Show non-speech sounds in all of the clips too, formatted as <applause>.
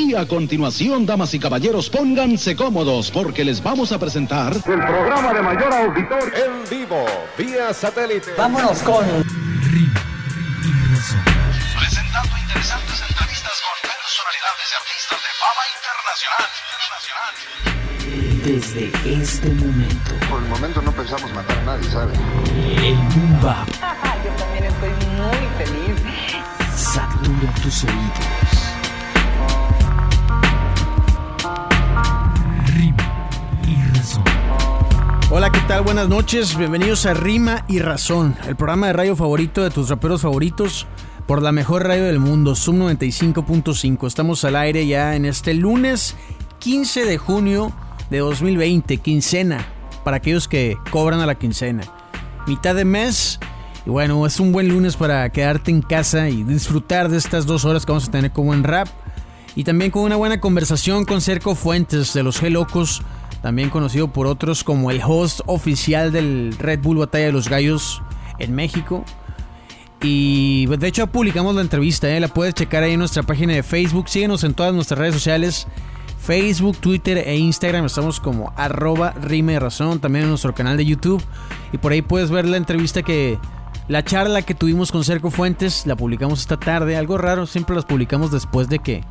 Y a continuación, damas y caballeros, pónganse cómodos porque les vamos a presentar el programa de mayor auditor en vivo, vía satélite. Vámonos con presentando interesantes entrevistas con personalidades y artistas de fama internacional. Desde este momento. Por el momento no pensamos matar a nadie, ¿sabe? El boom <laughs> Hola, ¿qué tal? Buenas noches. Bienvenidos a Rima y Razón, el programa de radio favorito de tus raperos favoritos por la mejor radio del mundo, Zoom 95.5. Estamos al aire ya en este lunes 15 de junio de 2020, quincena, para aquellos que cobran a la quincena. Mitad de mes. Y bueno, es un buen lunes para quedarte en casa y disfrutar de estas dos horas que vamos a tener como en rap. Y también con una buena conversación con Cerco Fuentes de los G Locos, también conocido por otros como el host oficial del Red Bull Batalla de los Gallos en México. Y pues, de hecho publicamos la entrevista, ¿eh? la puedes checar ahí en nuestra página de Facebook. Síguenos en todas nuestras redes sociales. Facebook, Twitter e Instagram estamos como arroba rime de razón, también en nuestro canal de YouTube. Y por ahí puedes ver la entrevista que, la charla que tuvimos con Cerco Fuentes, la publicamos esta tarde. Algo raro, siempre las publicamos después de que,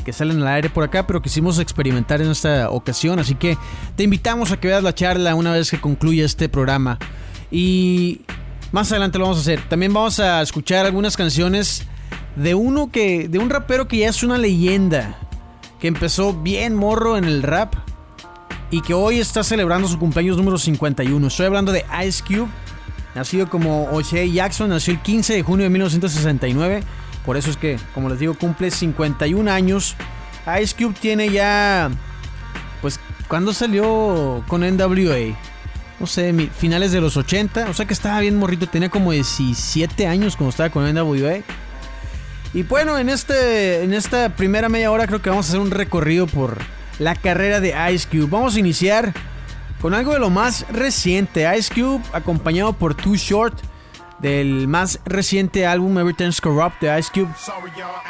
que salen al aire por acá, pero quisimos experimentar en esta ocasión. Así que te invitamos a que veas la charla una vez que concluya este programa. Y más adelante lo vamos a hacer. También vamos a escuchar algunas canciones de uno que. de un rapero que ya es una leyenda. Que empezó bien morro en el rap. Y que hoy está celebrando su cumpleaños número 51. Estoy hablando de Ice Cube. Nacido como O'Shea Jackson, nació el 15 de junio de 1969. Por eso es que, como les digo, cumple 51 años. Ice Cube tiene ya. Pues, ¿cuándo salió con NWA? no sé, finales de los 80. O sea que estaba bien morrito, tenía como 17 años cuando estaba con NWA. Y bueno, en, este, en esta primera media hora creo que vamos a hacer un recorrido por la carrera de Ice Cube. Vamos a iniciar con algo de lo más reciente. Ice Cube acompañado por Too Short del más reciente álbum Everything's Corrupt de Ice Cube.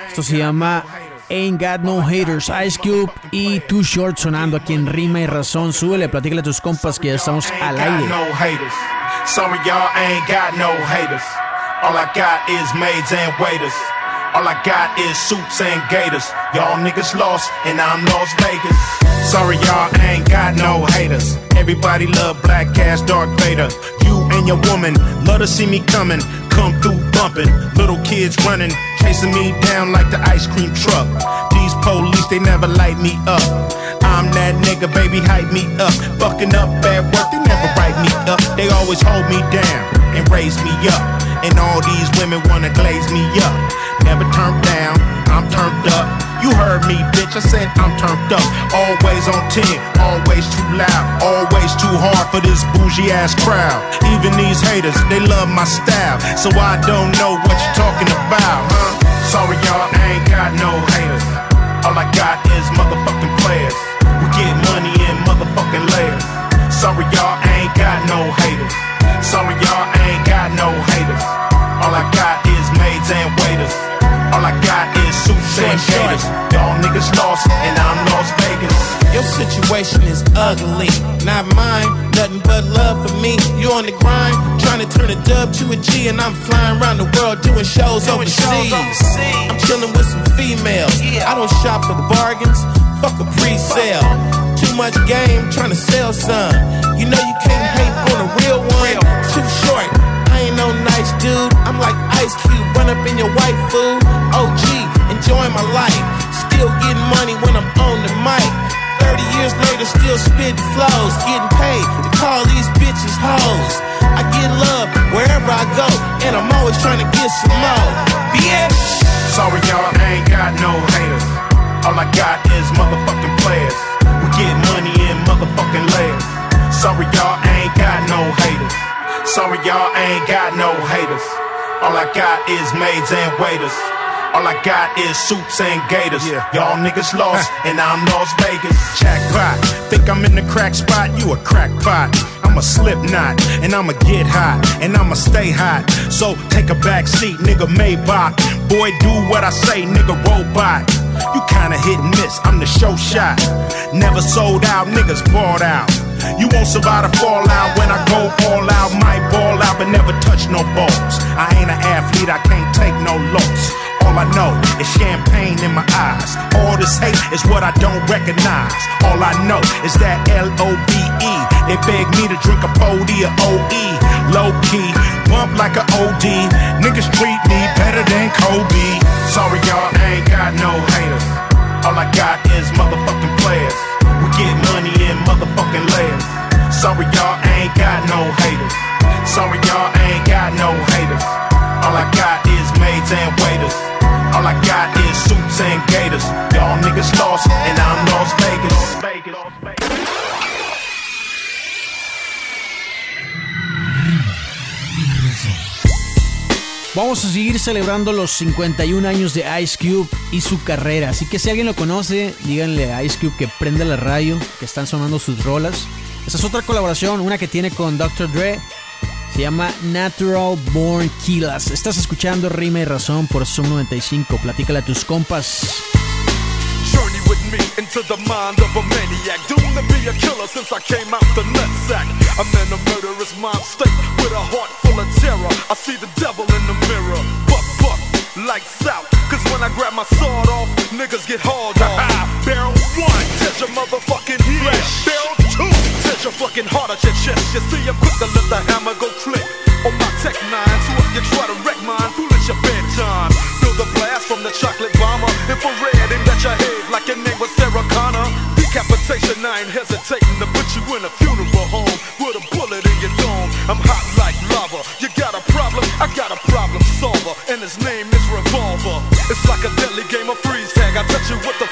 Esto se llama Ain't Got No Haters. Ice Cube y Too Short sonando aquí en Rima y Razón. Súbele, platícale a tus compas que ya estamos al aire. Sorry, y'all ain't got no haters. All I got is maids and waiters. All I got is suits and gators. Y'all niggas lost, and I'm Las Vegas. Sorry, y'all ain't got no haters. Everybody love black ass Dark Vader. And your woman love to see me coming. Come through bumping. Little kids running, chasing me down like the ice cream truck. These police, they never light me up. I'm that nigga, baby, hype me up. Fucking up at work, they never write me up. They always hold me down and raise me up. And all these women wanna glaze me up. Never turned down, I'm turned up. You heard me, bitch, I said I'm turned up. Always on 10, always too loud, always too hard for this bougie ass crowd. Even these haters, they love my style. So I don't know what you're talking about, huh? Sorry, y'all, I ain't got no haters. All I got is motherfucking situation is ugly, not mine. Nothing but love for me. You on the grind, trying to turn a dub to a G, and I'm flying around the world doing shows overseas. I'm chilling with some females. I don't shop for bargains. Fuck a pre-sale. Too much game, trying to sell some. You know you can't hate on a real one. Too short. I ain't no nice dude. I'm like Ice Cube, run up in your white food. OG, enjoying my life. Still getting money when I'm on the mic. 30 years later, still spitting flows. Getting paid to call these bitches hoes. I get love wherever I go, and I'm always trying to get some more. Bitch! Sorry, y'all, I ain't got no haters. All I got is motherfucking players. We get money in motherfucking layers. Sorry, y'all, I ain't got no haters. Sorry, y'all, I ain't got no haters. All I got is maids and waiters. All I got is suits and gators. Y'all niggas lost, and I'm Las Vegas. Jackpot. Think I'm in the crack spot? You a crackpot. I'm a slip knot, and I'ma get hot, and I'ma stay hot. So take a back seat, nigga Maybach. Boy, do what I say, nigga robot. You kinda hit and miss, I'm the show shot. Never sold out, niggas bought out. You won't survive a fallout when I go all out. Might ball out, but never touch no balls. I ain't an athlete, I can't take no loss. All I know is champagne in my eyes. All this hate is what I don't recognize. All I know is that L O V E. They beg me to drink a 40 or OE. Low key, bump like a OD. Niggas treat me better than Kobe. Sorry, y'all, I ain't got no haters. Vamos a seguir celebrando los 51 años de Ice Cube y su carrera. Así que si alguien lo conoce, díganle a Ice Cube que prenda la radio, que están sonando sus rolas. Esa es otra colaboración, una que tiene con Dr. Dre. Se llama Natural Born Killers. Estás escuchando Rima y Razón por Zoom 95. Platícale a tus compas. Journey with me into the mind of a maniac. Doomed to be a killer since I came out the. I'm in a murderous mind state with a heart full of terror. I see the devil in the mirror. Lights out. Cause when I grab my sword off, niggas get hauled off. <laughs> Barrel one, touch your motherfucking flesh. Barrel two, touch your fucking heart at your chest. You see, I'm quick to let the hammer go click. On my tech nine, so if you try to wreck mine, foolish your bedtime. Feel the blast from the chocolate bomber. Infrared aimed at your head like your name was Sarah Connor. Decapitation, I ain't hesitating to put you in a funeral home with a bullet in your dome. I'm hot like lava. You got a problem? I got a problem solver, and his name a deadly game freeze tag. I touch you with the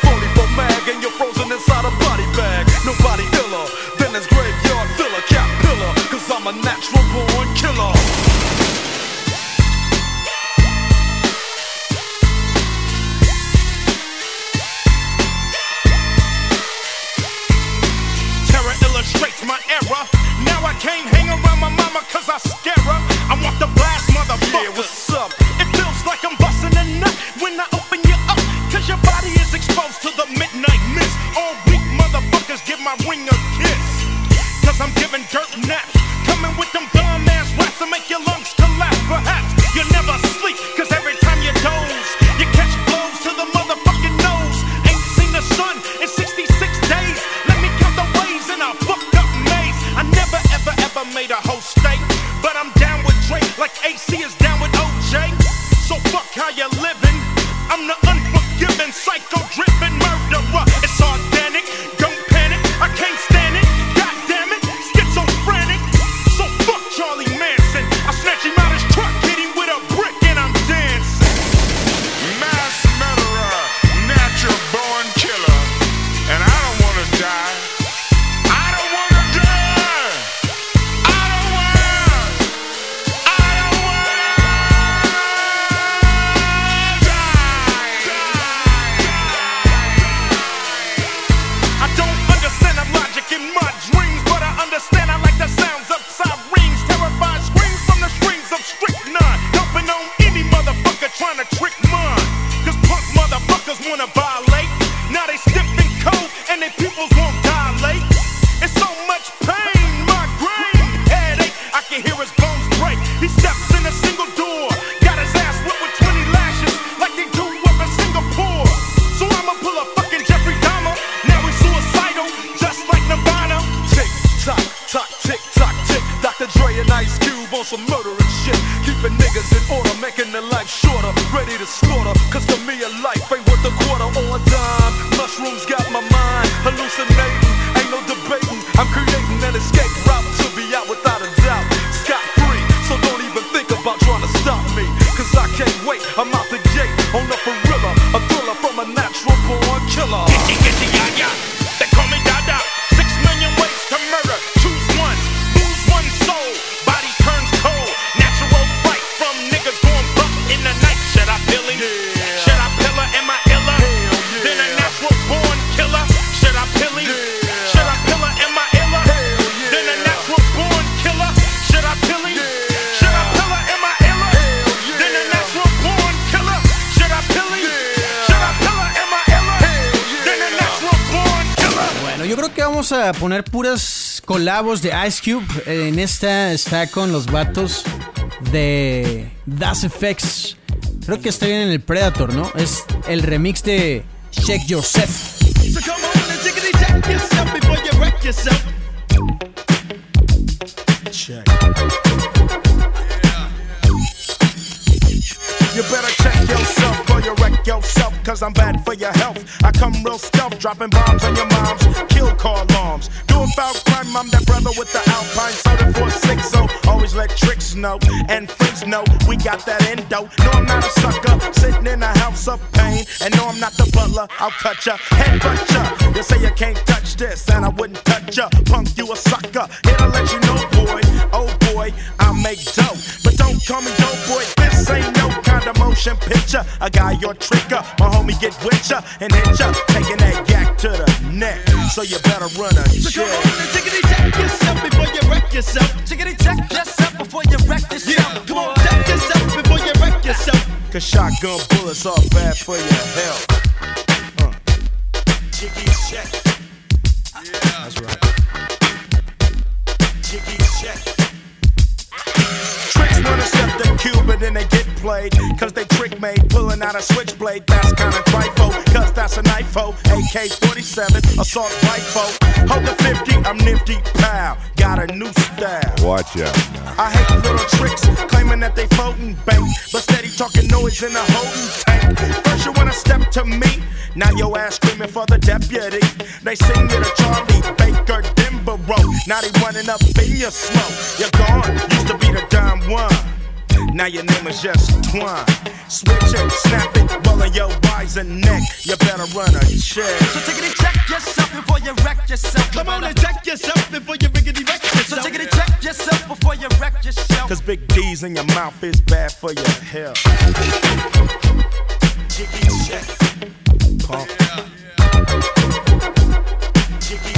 life shorter. Ready to slaughter, cause to me a poner puras colabos de Ice Cube. En esta está con los vatos de Das Effects. Creo que está bien en el Predator, ¿no? Es el remix de Check yourself. Cause I'm bad for your health. I come real stealth, dropping bombs on your moms, kill car alarms. Doing foul crime, I'm that brother with the Alpine soda 460. Always let tricks know, and friends know we got that endo. No, I'm not a sucker, sitting in a house of pain. And no, I'm not the butler, I'll cut ya, headbutt ya. You say you can't touch this, and I wouldn't touch ya. Punk, you a sucker. Here to let you know, boy, oh boy, I make dough. But don't call me dope boy, motion picture. A guy, your tricker, my homie get with ya and hit ya, taking that yak to the neck. So you better run a So check. come on and jiggity check yourself before you wreck yourself. Jiggity check yourself before you wreck yourself. Yeah, come on, check yourself before you wreck yourself. Cause shotgun bullets are bad for your health. Uh. Jiggy check. Yeah. That's right. Jiggy check. Tricks wanna step the cube and then they get played. Cause they trick made, pulling out a switchblade. That's kinda trifle, cause that's a knife AK 47, assault rifle. Hold the 50, I'm nifty, pow. Got a new style. Watch out now. I hate little tricks, claiming that they floating bank, but steady talking noise in a holding tank. First you wanna step to me, now your ass screaming for the deputy. They sing you to Charlie Baker Denborough, now they running up in your smoke. You're gone, used to be the dime one. Now your name is just Twine. Switch it, snap it, rolling your wise and neck. You better run a check. So jiggity check yourself before you wreck yourself. Come on and check yourself before you riggedy wreck yourself. So jiggity check yourself before you wreck yourself. Cause big D's in your mouth is bad for your health. Jiggy check. Pump. Jiggy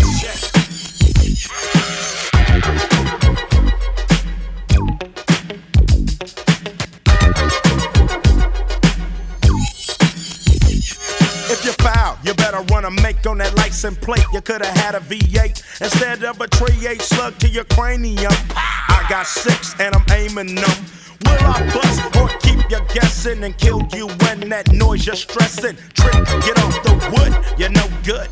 If you foul, you better run a make on that license plate. You could have had a V8 instead of a Trey 8 slug to your cranium. I got six and I'm aiming them. Will I bust or keep you guessing and kill you when that noise you're stressing? Trick, get off the wood, you're no good.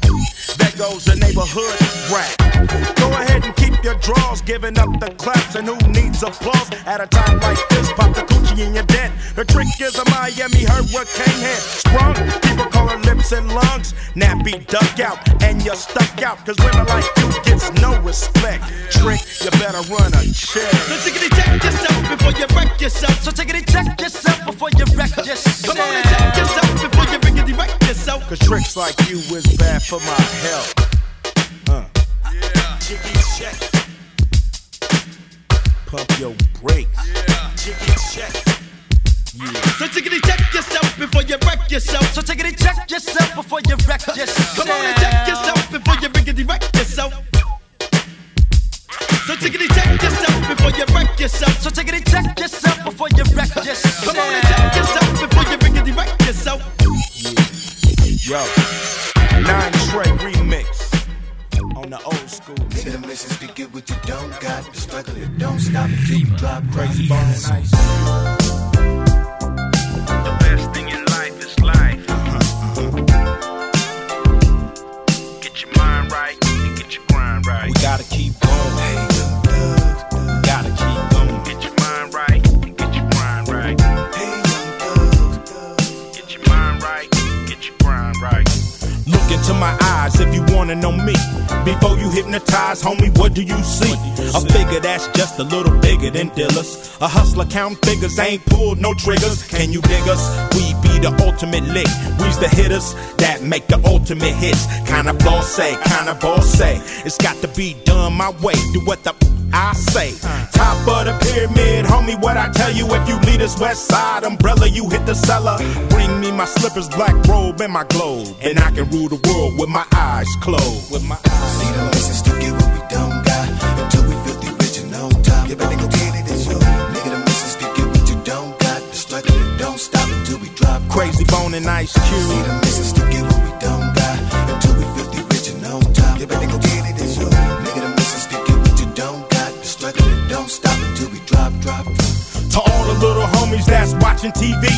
There goes the neighborhood rap. Go ahead and keep your draws, giving up the claps. And who needs applause at a time like this? Pop the coochie in your dent. The trick is a Miami hurricane head. Sprung, people call her lips and lungs. Nappy duck out, and you're stuck out. Cause women like you gets no respect. Trick, you better run a check. So jiggity check yourself before you wreck yourself. So jiggity check yourself before you wreck yourself. Come on and check yourself before you riggedy wreck yourself. Cause tricks like you is bad for my health. Uh. Yeah. Jiggy check. Pump your brakes. Yeah. Jiggy check. So jiggity check yourself before you wreck yourself. So jiggity check yourself before you wreck yourself. Come on and check yourself before you riggedy wreck yourself. So jiggity check yourself before you wreck yourself. So jiggity check yourself before you wreck yourself. Come on and check yourself before you riggedy wreck yourself. Yo. Nine Trey remix. On the old school. Nigga, the message to get what you don't got. The struggle, it don't stop until you drop crazy bone and We gotta keep going. Hey, into my eyes if you wanna know me. Before you hypnotize, homie, what do you see? A figure that's just a little bigger than dealers. A hustler count figures, ain't pulled no triggers. Can you dig us? We be the ultimate lick. We's the hitters that make the ultimate hits. Kinda boss say, kinda boss say. It's got to be done my way. Do what the I say. Top of the pyramid, homie, what I tell you. If you lead us west side umbrella, you hit the cellar. Bring me my slippers, black robe, and my globe. And I can rule the world with my eyes closed. With my eyes See the message to get what we don't got until we feel the original top. You better go get it, it's your nigga. The message to get what you don't got. The struggle, it don't stop until we drop Crazy bone and ice See cube. the message to get what we don't got until we feel the original top. time. You better go get it, it's yours. Nigga, the missus to get what you don't got. The struggle it don't stop until we drop, drop, drop. To all the little homies that's watching TV,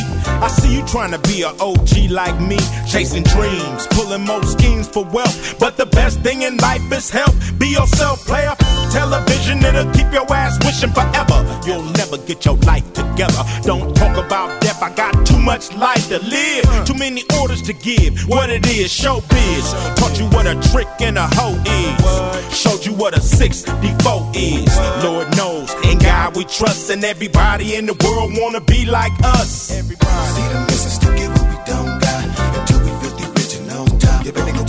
I see you trying to be a OG like me, chasing dreams, pulling more schemes for wealth. But the best thing in life is health. Be yourself, player. Television, it'll keep your ass wishing forever. You'll never get your life together. Don't talk about death, I got too much life to live. Too many orders to give. What it is, showbiz. Taught you what a trick and a hoe is. Showed you what a 64 is. Lord knows, in God we trust, and everybody in the world wanna be like us. See the missus to get what we don't got. Until we filthy rich and on top. You better go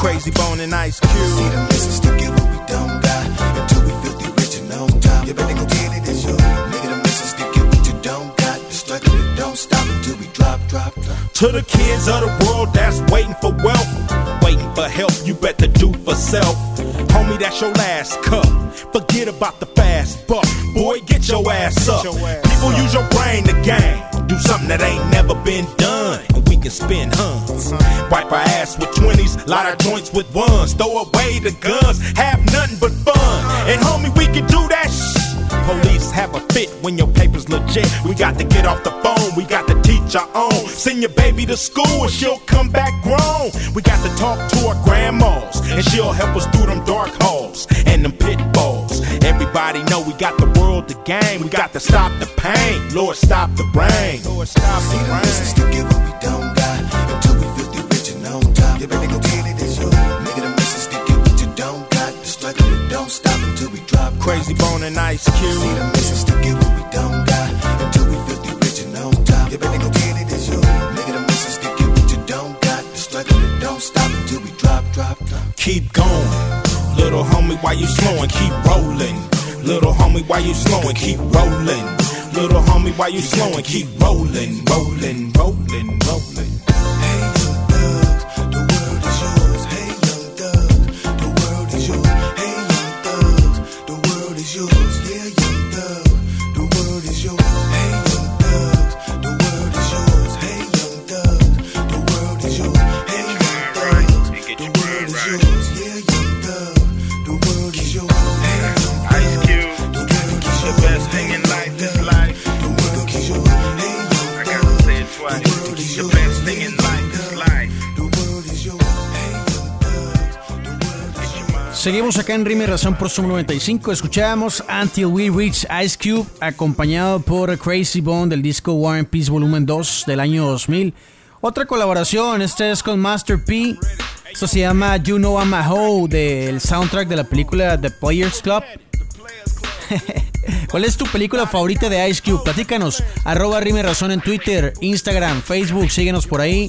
Crazy Bone and Ice Cube. See the missus to get what we don't got. Until we filthy rich and on top. You better go get it, it's yours. Nigga, the missus to get what you don't got. The struggle it don't stop until we drop, drop, drop. To the kids of the world that's waiting for wealth, waiting for help, you better do for self. Homie, that's your last cup. Forget about the fast buck. Boy, get your ass up. People use your brain to gain. Do something that ain't never been done. Can spin huns. Wipe our ass with 20s, light our joints with ones. Throw away the guns, have nothing but fun. And homie, we can do that shh. Police have a fit when your paper's legit. We got to get off the phone, we got to teach our own. Send your baby to school and she'll come back grown. We got to talk to our grandmas and she'll help us through them dark halls and them pitfalls. Everybody know we got the world to game. We got to stop the pain. Lord, stop the rain. Lord, stop See the the rain. to get what we don't got. Until we filthy rich and on top. You better go get it, yours. Nigga, the missus to get what you don't got. The struggle it don't stop until we drop. Crazy Bone and Ice See the missus to get what we don't got. Until we filthy rich and on top. You better go get it. Nigga, the missus to get what you don't got. The struggle it don't stop until we drop, drop, drop. Keep going. Little homie, why you slowing? Keep rolling. Little homie, why you slowing? Keep rolling. Little homie, why you slowing? Keep rolling, rolling, rolling, rolling. Seguimos acá en Rime Razón por Zoom 95. Escuchábamos Until We Reach Ice Cube, acompañado por Crazy Bone del disco War and Peace Volumen 2 del año 2000. Otra colaboración, este es con Master P. Esto se llama You Know I'm a Hoe del soundtrack de la película The Players Club. <laughs> ¿Cuál es tu película favorita de Ice Cube? Platícanos. Arroba Rime Razón en Twitter, Instagram, Facebook. Síguenos por ahí.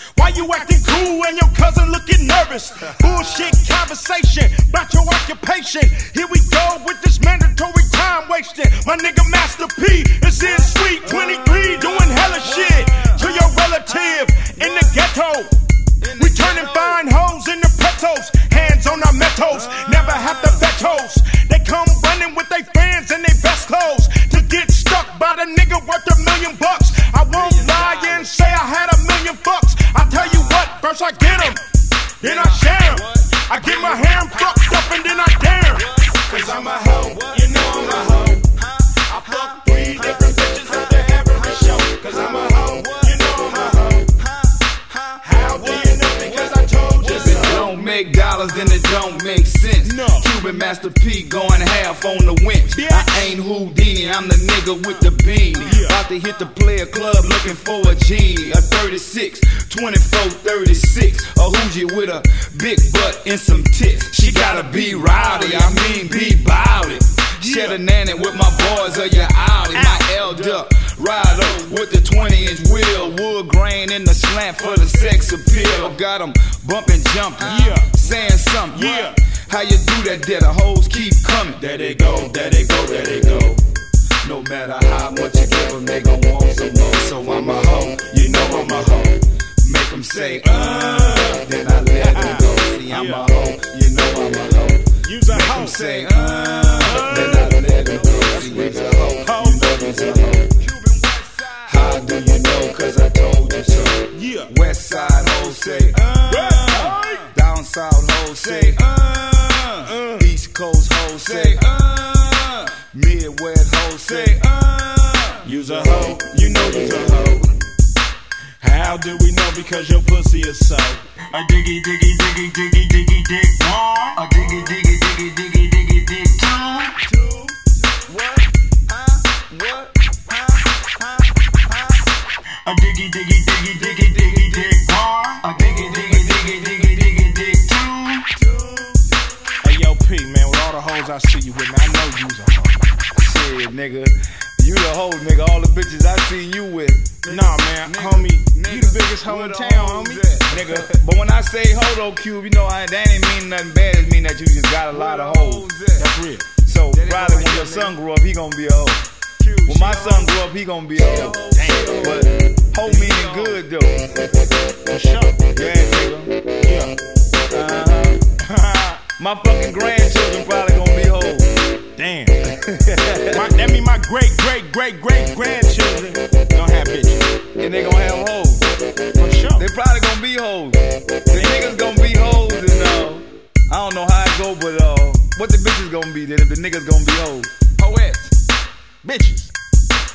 Why you acting cool and your cousin looking nervous? Bullshit conversation about your occupation. Here we go with this mandatory time wasting. My nigga Master P is in sweet 23 doing hella shit to your relative in the ghetto. We turning fine hoes into petos, hands on our metos, never have to vetos. They come running with their fans and their best clothes to get stuck by the nigga worth a million bucks. I won't lie and say I had a million bucks. I tell you what, first I get 'em, then I share 'em. I get my hair fucked up and then I dare. Cause I'm a hoe, you know I'm a hoe. Dollars, then it don't make sense. No. Cuban Master P going half on the winch. Bitch. I ain't Houdini, I'm the nigga with the bean. About to hit the player club looking for a genie. A 36, 24, 36. A Hoogie with a big butt and some tits. She gotta be rowdy, I mean be bout it. Shed a nanny with my boys or your Audi. My elder rider with the 20 inch wheel. Wood grain in the slant for the sex appeal. Got 'em bumping, jumping, Yeah. saying something. Yeah. How you do that? There the hoes keep coming. There they go, there they go, there they go. No matter how much you give them, they gon' want some more. So I'm a hoe, you know I'm a hoe. Make them say, uh, then I let them go. See, I'm a hoe, you know I'm a hoe. Use a Make hoe. them say, uh, say, uh, uh. East coast hoes say, uh, Midwest hoes say, uh, Use a hoe, you know you's a hoe. How do we know? Because your pussy is so. A diggy, diggy, diggy, diggy, diggy, dig one. A diggy, diggy, diggy, diggy, diggy, dig two. A diggy, diggy, diggy, diggy, diggy, dig one. A diggy, diggy, diggy, diggy, I see you with, man, I know you's a hoe. Shit, nigga. You the hoe, nigga. All the bitches I seen you with. Nah, man, homie, you the biggest hoe in town, homie. Nigga. But when I say hoe though, Cube, you know, I, that ain't mean nothing bad. It mean that you just got a lot of hoes. That's real. So probably when your son grew up, he gonna be a hoe. When my son grew up, he gonna be a hoe. But hoe meaning good though. For sure. Yeah, nigga. Yeah. Uh-huh. <laughs> <laughs> my fucking grandchildren probably gonna be hoes. Damn. <laughs> my, that mean my great, great, great, great grandchildren gonna have bitches. And they gonna have hoes. For sure. They probably gonna be hoes. The niggas gonna be hoes and uh, I don't know how it go, but uh, what the bitches gonna be then if the niggas gonna be hoes? Poets. Bitches.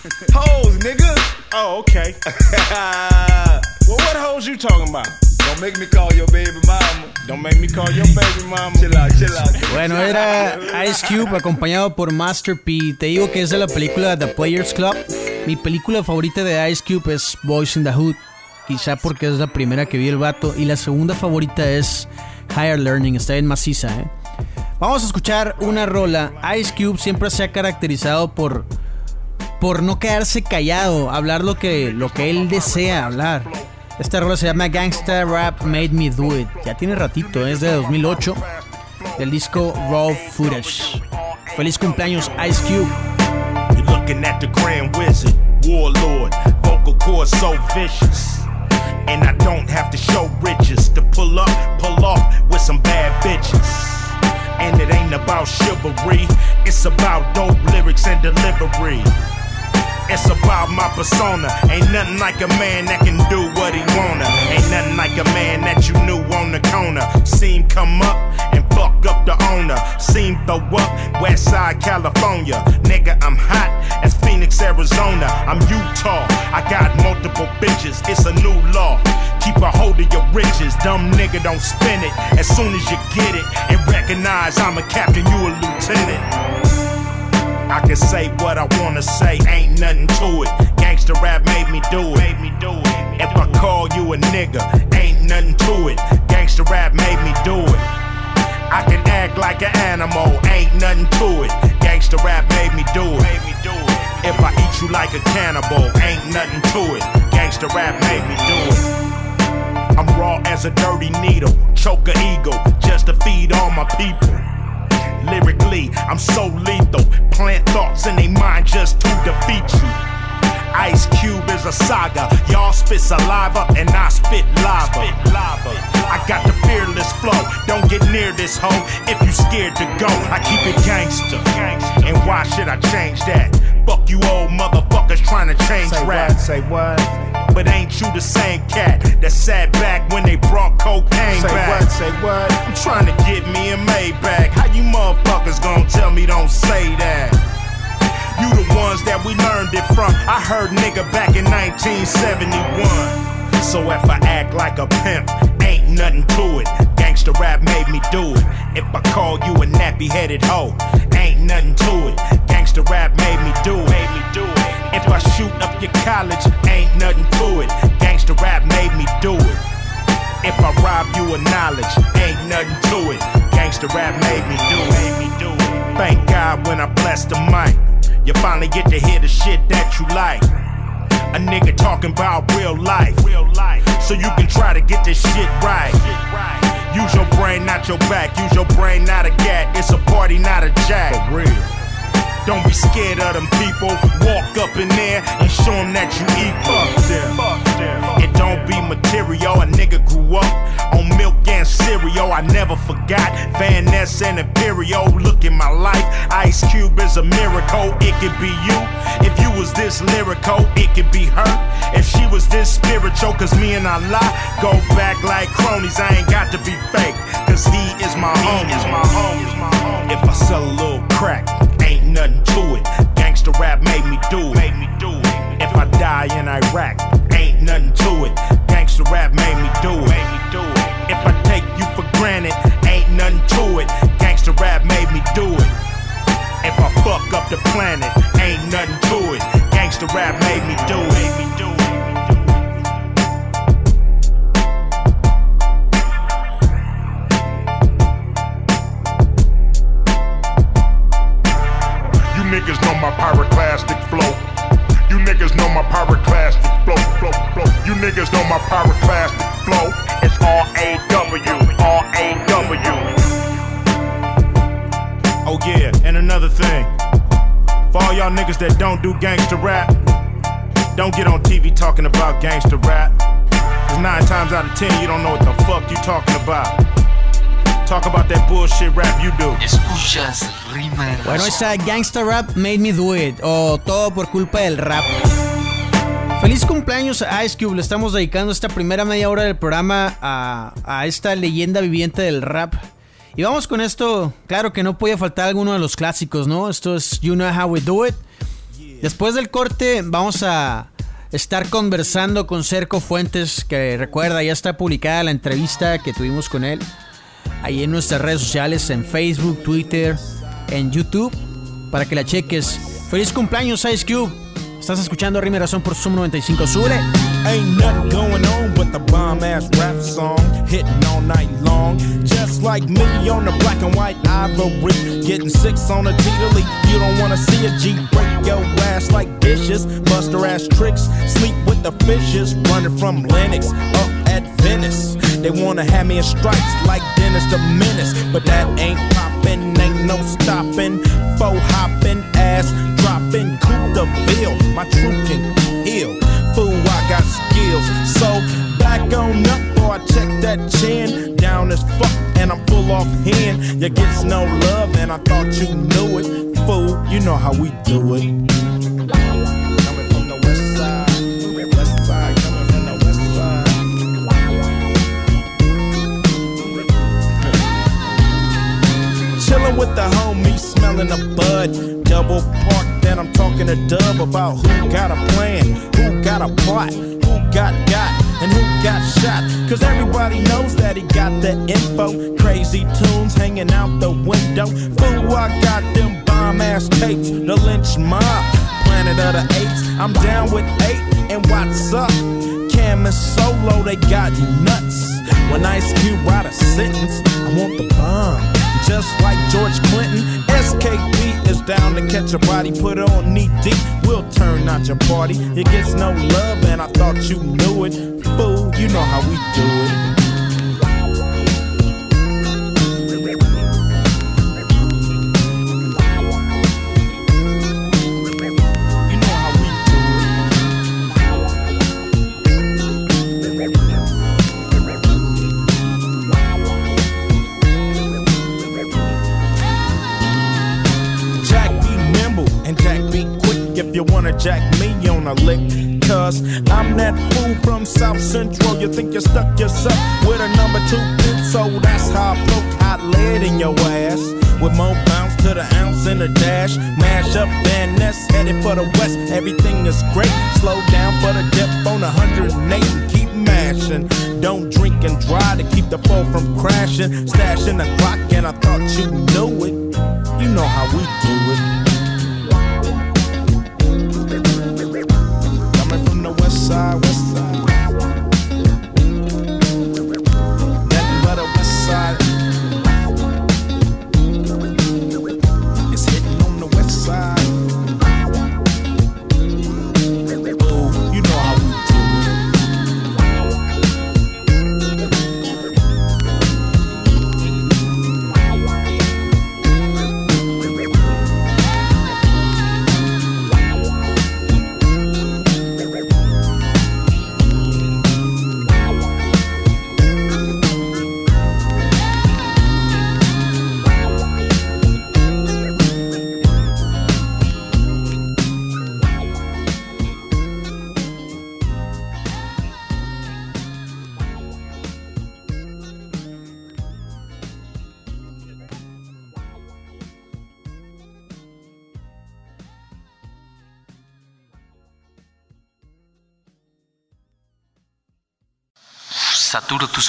<laughs> Hoes, nigga. Oh, okay. <laughs> well, what hoes you talking about? Don't make me call your baby mama. Don't make me call your baby mama. Chill out, chill out. Bueno, era Ice Cube acompañado por Master P. Te digo que es de la película The Players Club. Mi película favorita de Ice Cube es Boys in the Hood. Quizá porque es la primera que vi el vato. Y la segunda favorita es Higher Learning. Está bien maciza, ¿eh? Vamos a escuchar una rola. Ice Cube siempre se ha caracterizado por, por no quedarse callado, hablar lo que, lo que él desea hablar. Esta rola se llama Gangsta Rap Made Me Do It. Ya tiene ratito, es de 2008, del disco Raw Footage. Feliz cumpleaños, Ice Cube. You're looking at the Grand Wizard, Warlord, vocal cords so vicious. And I don't have to show riches to pull up, pull off with some bad bitches. And it ain't about chivalry, it's about dope lyrics and delivery. It's about my persona. Ain't nothing like a man that can do what he wanna. Ain't nothing like a man that you knew on the corner. Seen come up and fuck up the owner. Seen throw up West Side California. Nigga, I'm hot as Phoenix, Arizona. I'm Utah. I got multiple bitches. It's a new law. Keep a hold of your riches. Dumb nigga, don't spend it. As soon as you get it and recognize I'm a captain, you a lieutenant. I can say what I wanna say, ain't nothing to it. Gangsta rap made me do it. Made me do it. If I call you a nigga, ain't nothing to it. Gangsta rap made me do it. I can act like an animal, ain't nothing to it. Gangsta rap made me do it. Made me do it. If I eat you like a cannibal, ain't nothing to it. Gangsta rap made me do it. I'm raw as a dirty needle, choke a eagle, just to feed all my people. Lyrically, I'm so lethal. Plant thoughts in their mind just to defeat you. Ice Cube is a saga. Y'all spit saliva and I spit lava. I got the fearless flow. Don't get near this hoe if you scared to go. I keep it gangster. And why should I change that? Fuck you old motherfuckers trying to change Say rap. what? Say what? But ain't you the same cat that sat back when they brought cocaine Say back? what? Say what? I'm trying to get me a Maybach. How you motherfuckers gonna tell me don't say that? You the ones that we learned it from. I heard nigga back in 1971. So if I act like a pimp, ain't nothing to it. Gangsta rap made me do it. If I call you a nappy headed hoe, ain't nothing to it. Gangsta rap made me do it. Made me do it. If I shoot up your college, ain't nothing to it. Gangsta rap made me do it. If I rob you of knowledge, ain't nothing to it. Gangsta rap made me do it. Made me do it. Thank God when I bless the mic, you finally get to hear the shit that you like. A nigga talking about real life, real life. So you can try to get this shit right. Use your brain, not your back. Use your brain, not a gat. It's a party, not a jack. For real. Don't be scared of them people. Walk up in there and show them that you equal. It don't be material. A nigga grew up on milk and cereal. I never forgot Van Ness and Imperial. Look in my life. Ice Cube is a miracle. It could be you. If you was this lyrical, it could be her. If she was this spiritual, cause me and Allah go back like cronies. I ain't got to be fake. Cause he is my home. Is my home. Is my home. If I sell a little crack, ain't nothing to it. Gangsta rap made me do it. Made me do it. If I die in Iraq, ain't nothing to it. Gangsta rap made me do it. Made me do it. If I take you for granted, ain't nothing to it. Gangsta rap made me do it. If I fuck up the planet, ain't nothing to it. Gangsta rap made me do it. Made me do it. Niggas that don't do gangster rap, don't get on TV talking about gangster rap. Cause nine times out of ten you don't know what the fuck you talking about. Talk about that bullshit rap you do. Escuchas Bueno, esa Gangsta Rap Made Me Do It, o todo por culpa del rap. Feliz cumpleaños a Ice Cube, le estamos dedicando esta primera media hora del programa a, a esta leyenda viviente del rap. Y vamos con esto, claro que no puede faltar alguno de los clásicos, ¿no? Esto es You Know How We Do It. Después del corte vamos a estar conversando con Cerco Fuentes, que recuerda, ya está publicada la entrevista que tuvimos con él ahí en nuestras redes sociales, en Facebook, Twitter, en YouTube, para que la cheques. Feliz cumpleaños, Ice Cube. Estás escuchando Rima y Razón por Sum 95 Sule. Ain't nothing going on but the bomb ass rap song hitting all night long. Just like me on the black and white ivory, getting six on a T. You don't wanna see a G break your ass like dishes, Buster ass tricks, sleep with the fishes, running from Lennox up at Venice. They wanna have me in stripes like Dennis the Menace, but that ain't poppin', ain't no stopping. Faux hopping, ass dropping, coupe the bill. My truth can heal. Fool, I got skills. So back on up, or I check that chin. Down as fuck, and I'm full off hand. You gets no love, and I thought you knew it. Fool, you know how we do it. With the homies, smelling a bud. Double park, then I'm talking to Dub about who got a plan, who got a plot, who got got, and who got shot. Cause everybody knows that he got the info. Crazy tunes hanging out the window. Fool, I got them bomb ass tapes, the lynch mob, planet of the apes. I'm down with eight, and what's up? Cam and Solo, they got you nuts. When Ice Cube write a sentence, I want the bomb. Just like George Clinton, SKP is down to catch a body, put on knee deep. We'll turn out your party. It gets no love, and I thought you knew it. Fool, you know how we do it. Jack me on a lick. Cause I'm that fool from South Central. You think you stuck yourself with a number two pin, so that's how I poke hot lead in your ass. With more bounce to the ounce in the dash. Mash up Van Ness, headed for the west. Everything is great. Slow down for the dip on 108 and keep mashing. Don't drink and drive to keep the foe from crashing. Stashing the clock, and I thought you knew it. You know how we do it.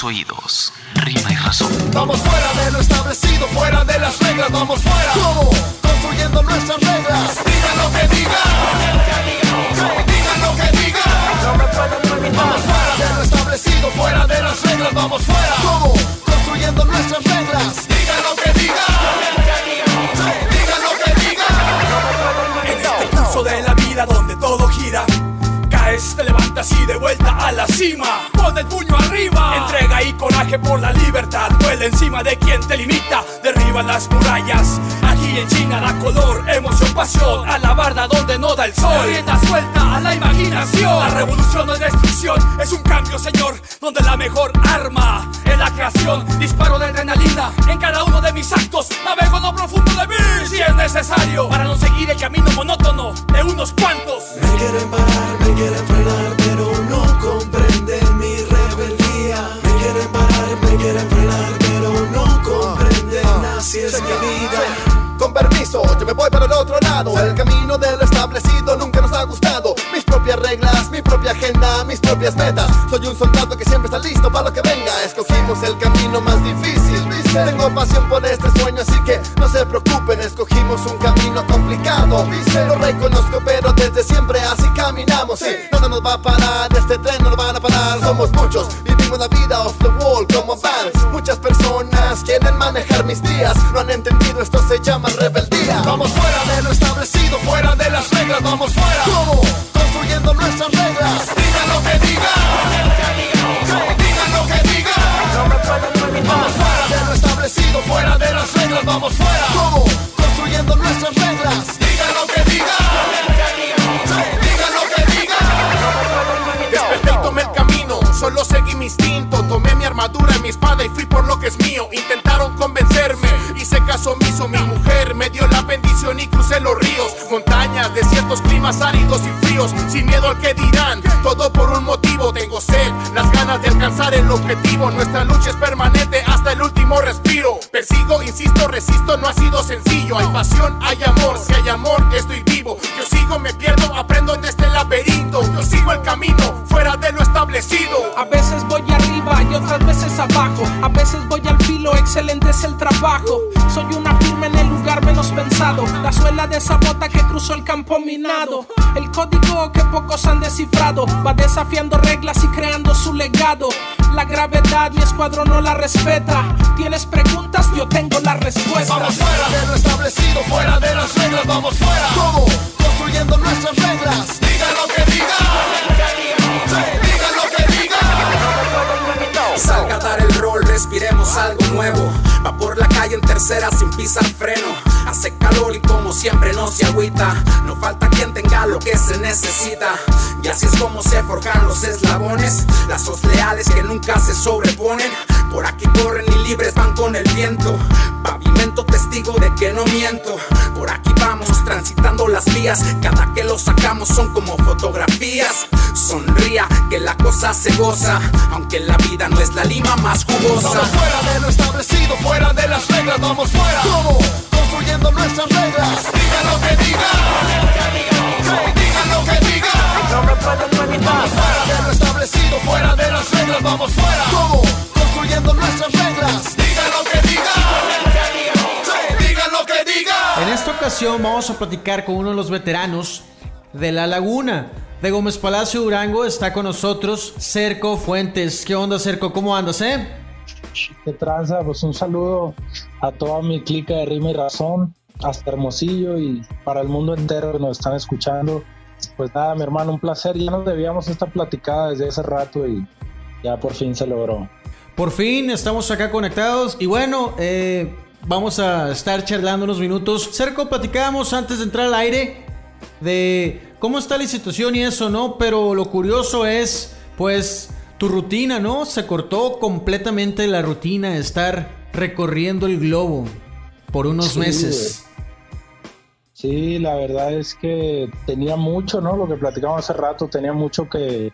Oídos. Rima y razón. Vamos fuera de lo establecido, fuera de las reglas, vamos fuera. ¿Cómo? Construyendo nuestras reglas. Digan lo que digan. Sí, digan lo que digan. Vamos fuera de lo establecido, fuera de las reglas, vamos fuera. ¿Cómo? Construyendo nuestras reglas. Te levantas y de vuelta a la cima. Pon el puño arriba. Entrega y coraje por la libertad. Vuela encima de quien te limita. Derriba las murallas. Aquí en China da color, emoción, pasión. A la barda donde no da el sol. Suelta a la imaginación. La revolución no es destrucción, es un cambio señor. Donde la mejor arma es la creación. Disparo de adrenalina en cada uno de mis actos. Navego en lo profundo de mí si es necesario. Para no seguir el camino monótono de unos cuantos propias metas. Soy un soldado que siempre está listo para lo que venga. Escogimos el camino más difícil. Tengo pasión por este sueño, así que no se preocupen. Escogimos un camino complicado. Lo reconozco, pero desde siempre así caminamos. Sí, nada nos va a parar, este tren no nos van a parar. Somos muchos, vivimos la vida off the wall como fans. Muchas personas quieren manejar mis días. No han entendido, esto se llama rebeldía. Hay amor, si hay amor estoy vivo. Yo sigo, me pierdo, aprendo en este laberinto. Yo sigo el camino, fuera de lo establecido. A veces voy arriba y otras veces abajo. A veces excelente es el trabajo. Soy una firma en el lugar menos pensado. La suela de esa bota que cruzó el campo minado. El código que pocos han descifrado. Va desafiando reglas y creando su legado. La gravedad, mi escuadrón no la respeta. Tienes preguntas, yo tengo la respuesta. Vamos fuera de lo establecido, fuera de las reglas, vamos fuera. ¿Cómo? Construyendo nuestras reglas. Digan lo que digan. Salga a dar el rol, respiremos algo nuevo. Va por la calle en tercera sin pisar freno. Hace calor y como siempre no se agüita. No falta quien tenga lo que se necesita. Y así es como se forjan los eslabones. Lazos leales que nunca se sobreponen. Por aquí corren y libres van con el viento. Pavimento testigo de que no miento. Por aquí vamos transitando las vías. Cada que lo sacamos son como fotografías. Sonría que la cosa se goza. Aunque la vida no es la lima más jugosa. Vamos fuera de lo establecido, fuera de las reglas, vamos fuera. ¿Cómo? Construyendo nuestras reglas. Digan lo que digan. Sí, digan lo que digan. Vamos fuera de lo establecido, fuera de las reglas, vamos fuera. ¿Cómo? Construyendo nuestras reglas. Digan lo que digan. Sí, digan lo que digan. En esta ocasión vamos a platicar con uno de los veteranos de La Laguna. De Gómez Palacio Durango está con nosotros Cerco Fuentes. ¿Qué onda, Cerco? ¿Cómo andas, eh? ¿Qué tranza? Pues un saludo a toda mi clica de Rima y Razón, hasta Hermosillo y para el mundo entero que nos están escuchando. Pues nada, mi hermano, un placer. Ya nos debíamos esta platicada desde hace rato y ya por fin se logró. Por fin estamos acá conectados y bueno, eh, vamos a estar charlando unos minutos. Cerco, platicábamos antes de entrar al aire de cómo está la situación y eso, ¿no? Pero lo curioso es, pues, tu rutina, ¿no? Se cortó completamente la rutina de estar recorriendo el globo por unos Sí, meses. Sí, la verdad es que tenía mucho, ¿no? Lo que platicamos hace rato, tenía mucho que,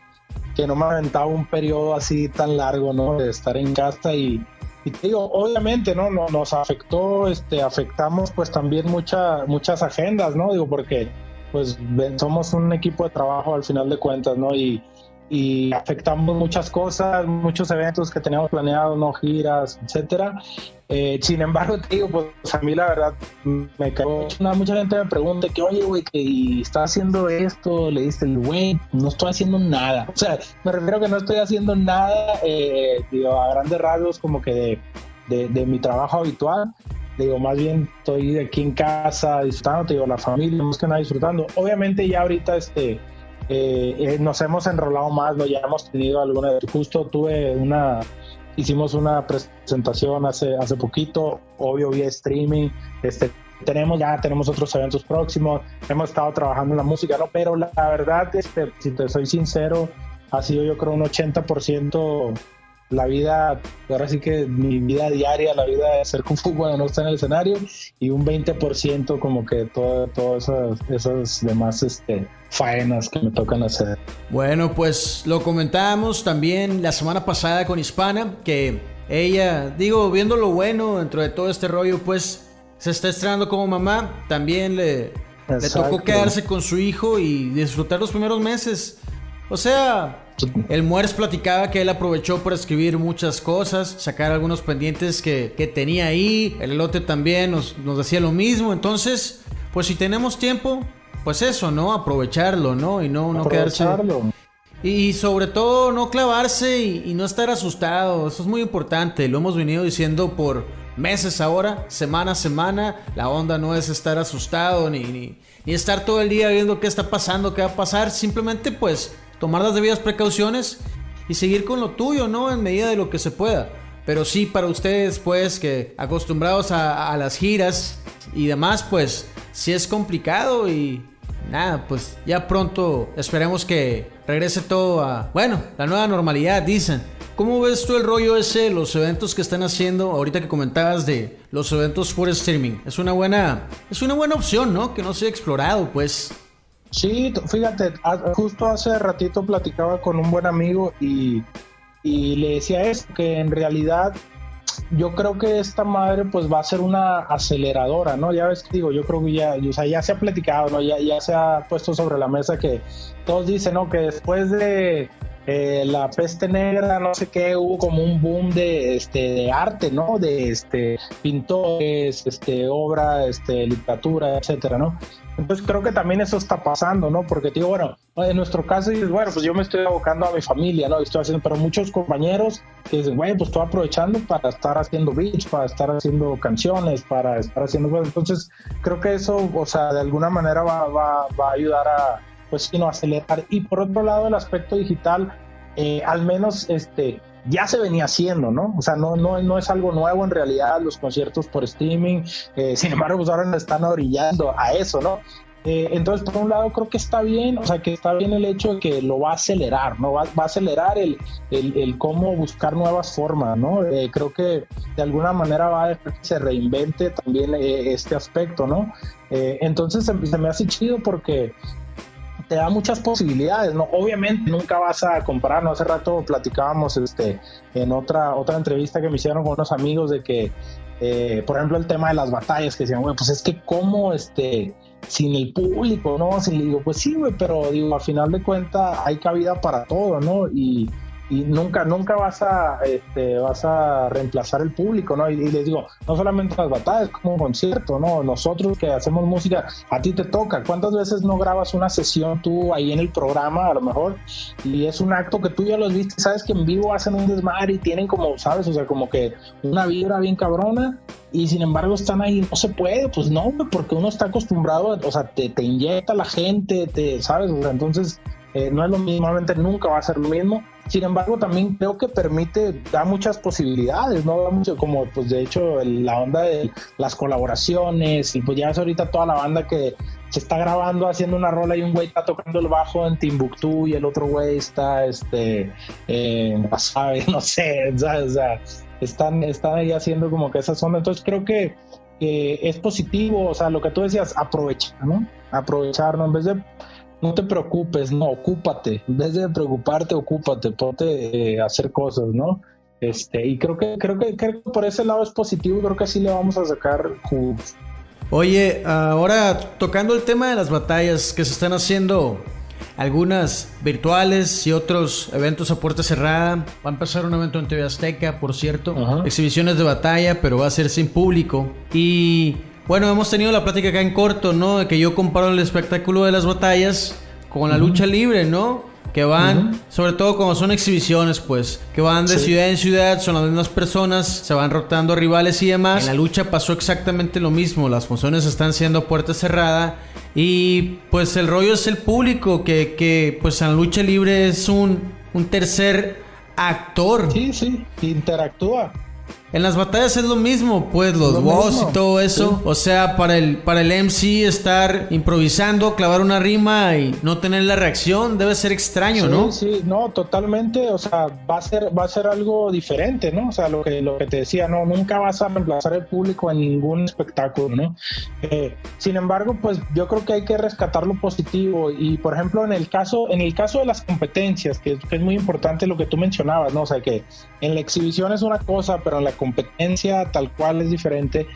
que no me aventaba un periodo así tan largo, ¿no? De estar en casa y, y te digo, obviamente, ¿no? No- Nos afectó, este, afectamos pues también mucha, muchas agendas, ¿no? Digo, porque pues somos un equipo de trabajo al final de cuentas, ¿no? Y, y afectamos muchas cosas, muchos eventos que teníamos planeados, no giras, etcétera. Eh, sin embargo, te digo, pues a mí la verdad me cago. Mucha gente me pregunta que, oye, güey, que está haciendo esto, le diste el güey, no estoy haciendo nada. O sea, me refiero a que no estoy haciendo nada, eh, digo, a grandes rasgos como que de, de, de mi trabajo habitual. Digo, más bien estoy aquí en casa disfrutando, te digo, la familia, más que nada disfrutando. Obviamente ya ahorita este, eh, eh, nos hemos enrolado más, ¿no? ya hemos tenido alguna, justo tuve una, hicimos una presentación hace, hace poquito, obvio vía streaming, este, tenemos ya, tenemos otros eventos próximos, hemos estado trabajando en la música, ¿no? Pero la, la verdad, este, si te soy sincero, ha sido yo creo un 80% la vida, ahora sí que mi vida diaria, la vida de ser Fu cuando no está en el escenario y un 20% como que todo, todas esas, esas demás este, faenas que me tocan hacer. Bueno, pues lo comentábamos también la semana pasada con Hispana, que ella, digo, viendo lo bueno dentro de todo este rollo, pues se está estrenando como mamá, también le, le tocó quedarse con su hijo y disfrutar los primeros meses. O sea, el Mueres platicaba que él aprovechó para escribir muchas cosas, sacar algunos pendientes que, que tenía ahí. El elote también nos, nos decía lo mismo. Entonces, pues si tenemos tiempo, pues eso, ¿no? Aprovecharlo, ¿no? Y no, no quedarse. Y sobre todo no clavarse y, y no estar asustado. Eso es muy importante. Lo hemos venido diciendo por meses ahora, semana a semana. La onda no es estar asustado ni, ni, ni estar todo el día viendo qué está pasando, qué va a pasar. Simplemente pues tomar las debidas precauciones y seguir con lo tuyo, ¿no? En medida de lo que se pueda. Pero sí, para ustedes, pues, que acostumbrados a, a las giras y demás, pues, sí es complicado y nada, pues ya pronto esperemos que regrese todo a, bueno, la nueva normalidad, dicen. ¿Cómo ves tú el rollo ese, los eventos que están haciendo, ahorita que comentabas de los eventos por streaming? Es una buena, es una buena opción, ¿no? Que no se ha explorado, pues. Sí, fíjate, justo hace ratito platicaba con un buen amigo y, y le decía eso, que en realidad yo creo que esta madre pues va a ser una aceleradora, ¿no? Ya ves que digo, yo creo que ya, o sea, ya se ha platicado, ¿no? Ya, ya se ha puesto sobre la mesa que todos dicen, ¿no? Que después de eh, la peste negra, no sé qué, hubo como un boom de, este, arte, ¿no? De este, pintores, este, obra, este, literatura, etcétera, ¿no? Entonces creo que también eso está pasando, ¿no? Porque digo, bueno, en nuestro caso dices, bueno, pues yo me estoy abocando a mi familia, ¿no? Estoy haciendo, pero muchos compañeros que dicen, bueno, pues estoy aprovechando para estar haciendo beats, para estar haciendo canciones, para estar haciendo cosas. Entonces creo que eso, o sea, de alguna manera va, va, va a ayudar a, pues, sino acelerar. Y por otro lado, el aspecto digital, eh, al menos, este, ya se venía haciendo, ¿no? O sea, no, no, no es algo nuevo en realidad, los conciertos por streaming, eh, <laughs> sin embargo, pues ahora nos están orillando a eso, ¿no? Eh, entonces, por un lado, creo que está bien, o sea, que está bien el hecho de que lo va a acelerar, ¿no? Va, va a acelerar el, el, el cómo buscar nuevas formas, ¿no? Eh, creo que de alguna manera va a dejar que se reinvente también eh, este aspecto, ¿no? Eh, entonces, se, se me hace chido porque te da muchas posibilidades, ¿no? Obviamente nunca vas a comparar, ¿no? Hace rato platicábamos este, en otra, otra entrevista que me hicieron con unos amigos de que, eh, por ejemplo, el tema de las batallas, que decían, güey, pues es que cómo, este, sin el público, ¿no? Si le digo, pues sí, güey, pero digo, al final de cuentas hay cabida para todo, ¿no? Y, y nunca, nunca vas a, este, vas a reemplazar el público, ¿no? Y, les digo, no solamente las batallas, como un concierto, ¿no? Nosotros que hacemos música, a ti te toca. ¿Cuántas veces no grabas una sesión tú ahí en el programa, a lo mejor? Y es un acto que tú ya los viste, sabes que en vivo hacen un desmadre y tienen como, ¿sabes? O sea, como que una vibra bien cabrona y sin embargo están ahí, no se puede, pues no, porque uno está acostumbrado, o sea, te, te inyecta la gente, te, ¿sabes? O sea, entonces eh, no es lo mismo, obviamente nunca va a ser lo mismo. Sin embargo, también creo que permite, da muchas posibilidades, ¿no? Como pues de hecho la onda de las colaboraciones y pues ya ves ahorita toda la banda que se está grabando haciendo una rola y un güey está tocando el bajo en Timbuktu y el otro güey está este en Wasabi, <laughs> no sé, ¿sabes? o sea, están, están ahí haciendo como que esa zona. Entonces creo que, que es positivo, o sea, lo que tú decías, aprovechar, ¿no? Aprovechar, ¿no? En vez de no te preocupes, no, ocúpate. En vez de preocuparte, ocúpate, ponte eh, a hacer cosas, ¿no? Este, y creo que, creo que, creo que por ese lado es positivo, creo que sí le vamos a sacar jugos. Oye, ahora tocando el tema de las batallas que se están haciendo algunas virtuales y otros eventos a puerta cerrada. Va a empezar un evento en TV Azteca, por cierto. Exhibiciones de batalla, pero va a ser sin público. Y bueno, hemos tenido la plática acá en corto, ¿no? De que yo comparo el espectáculo de las batallas con la lucha libre, ¿no? Que van, sobre todo cuando son exhibiciones, pues, que van de Sí. ciudad en ciudad, son las mismas personas, se van rotando rivales y demás. En la lucha pasó exactamente lo mismo, las funciones están siendo puerta cerrada y pues el rollo es el público, que, que pues en la lucha libre es un, un tercer actor. Sí, sí, interactúa. En las batallas es lo mismo, pues los mismo, y todo eso. sí. O sea, para el, para el MC estar improvisando, clavar una rima y no tener la reacción debe ser extraño, sí, ¿no? Sí, no, totalmente, o sea, va a ser, va a ser algo diferente, ¿no? O sea, lo que, lo que te decía, no, nunca vas a reemplazar el público en ningún espectáculo, ¿no? Eh, sin embargo, pues yo creo que hay que rescatar lo positivo y, por ejemplo, en el caso, en el caso de las competencias, que, que es muy importante lo que tú mencionabas, ¿no? O sea, que en la exhibición es una cosa, pero en la competencia tal cual es diferente.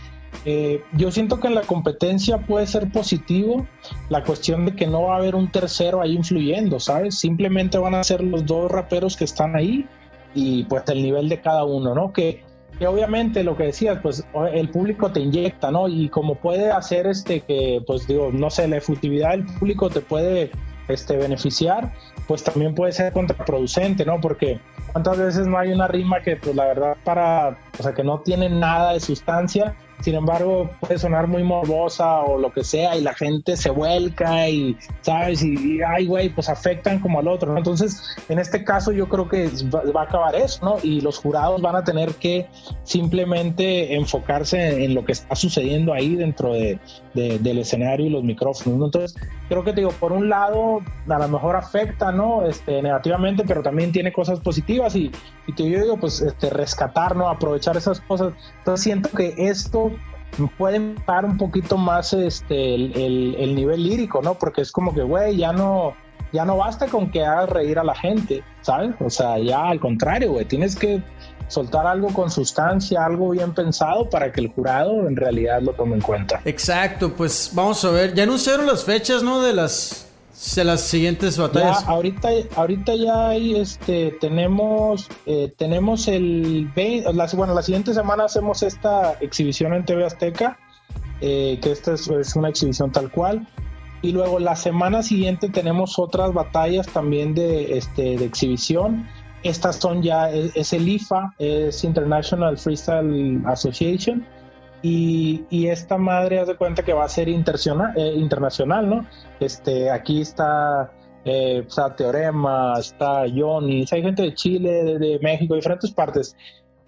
Eh, yo siento que en la competencia puede ser positivo la cuestión de que no va a haber un tercero ahí influyendo, ¿sabes? Simplemente van a ser los dos raperos que están ahí y pues el nivel de cada uno, ¿no? Que, que obviamente lo que decías, pues el público te inyecta, ¿no? Y como puede hacer este que, pues digo, no sé, la efectividad del público te puede este, beneficiar, pues también puede ser contraproducente, ¿no? Porque cuántas veces no hay una rima que, pues la verdad, para, o sea, que no tiene nada de sustancia, sin embargo, puede sonar muy morbosa o lo que sea, y la gente se vuelca y, ¿sabes? Y, ay, güey, pues afectan como al otro, ¿no? Entonces, en este caso, yo creo que va, a acabar eso, ¿no? Y los jurados van a tener que simplemente enfocarse en, lo que está sucediendo ahí dentro de, de- del escenario y los micrófonos, ¿no? Entonces, creo que te digo, por un lado, a lo mejor afecta, ¿no? Este, negativamente, pero también tiene cosas positivas y, y te digo, pues, este, rescatar, ¿no? Aprovechar esas cosas. Entonces, siento que esto puede parar un poquito más este, el, el- el nivel lírico, ¿no? Porque es como que, güey, ya no, ya no basta con que hagas reír a la gente, ¿sabes? O sea, ya al contrario, güey, tienes que soltar algo con sustancia, algo bien pensado para que el jurado en realidad lo tome en cuenta. Exacto, pues vamos a ver. Ya anunciaron las fechas, ¿no? De las, de las siguientes batallas. Ya, ahorita, ahorita ya hay, este, tenemos, eh, tenemos el 20, las- bueno, la siguiente semana hacemos esta exhibición en TV Azteca, eh, que esta es, es una exhibición tal cual. Y luego la semana siguiente tenemos otras batallas también de, este, de exhibición. Estas son ya, es, es el IFA, es International Freestyle Association. Y, esta madre hace cuenta que va a ser eh, internacional ¿no? Este, aquí está, eh, Teorema, está Johnny, hay gente de Chile, de, de México, diferentes partes.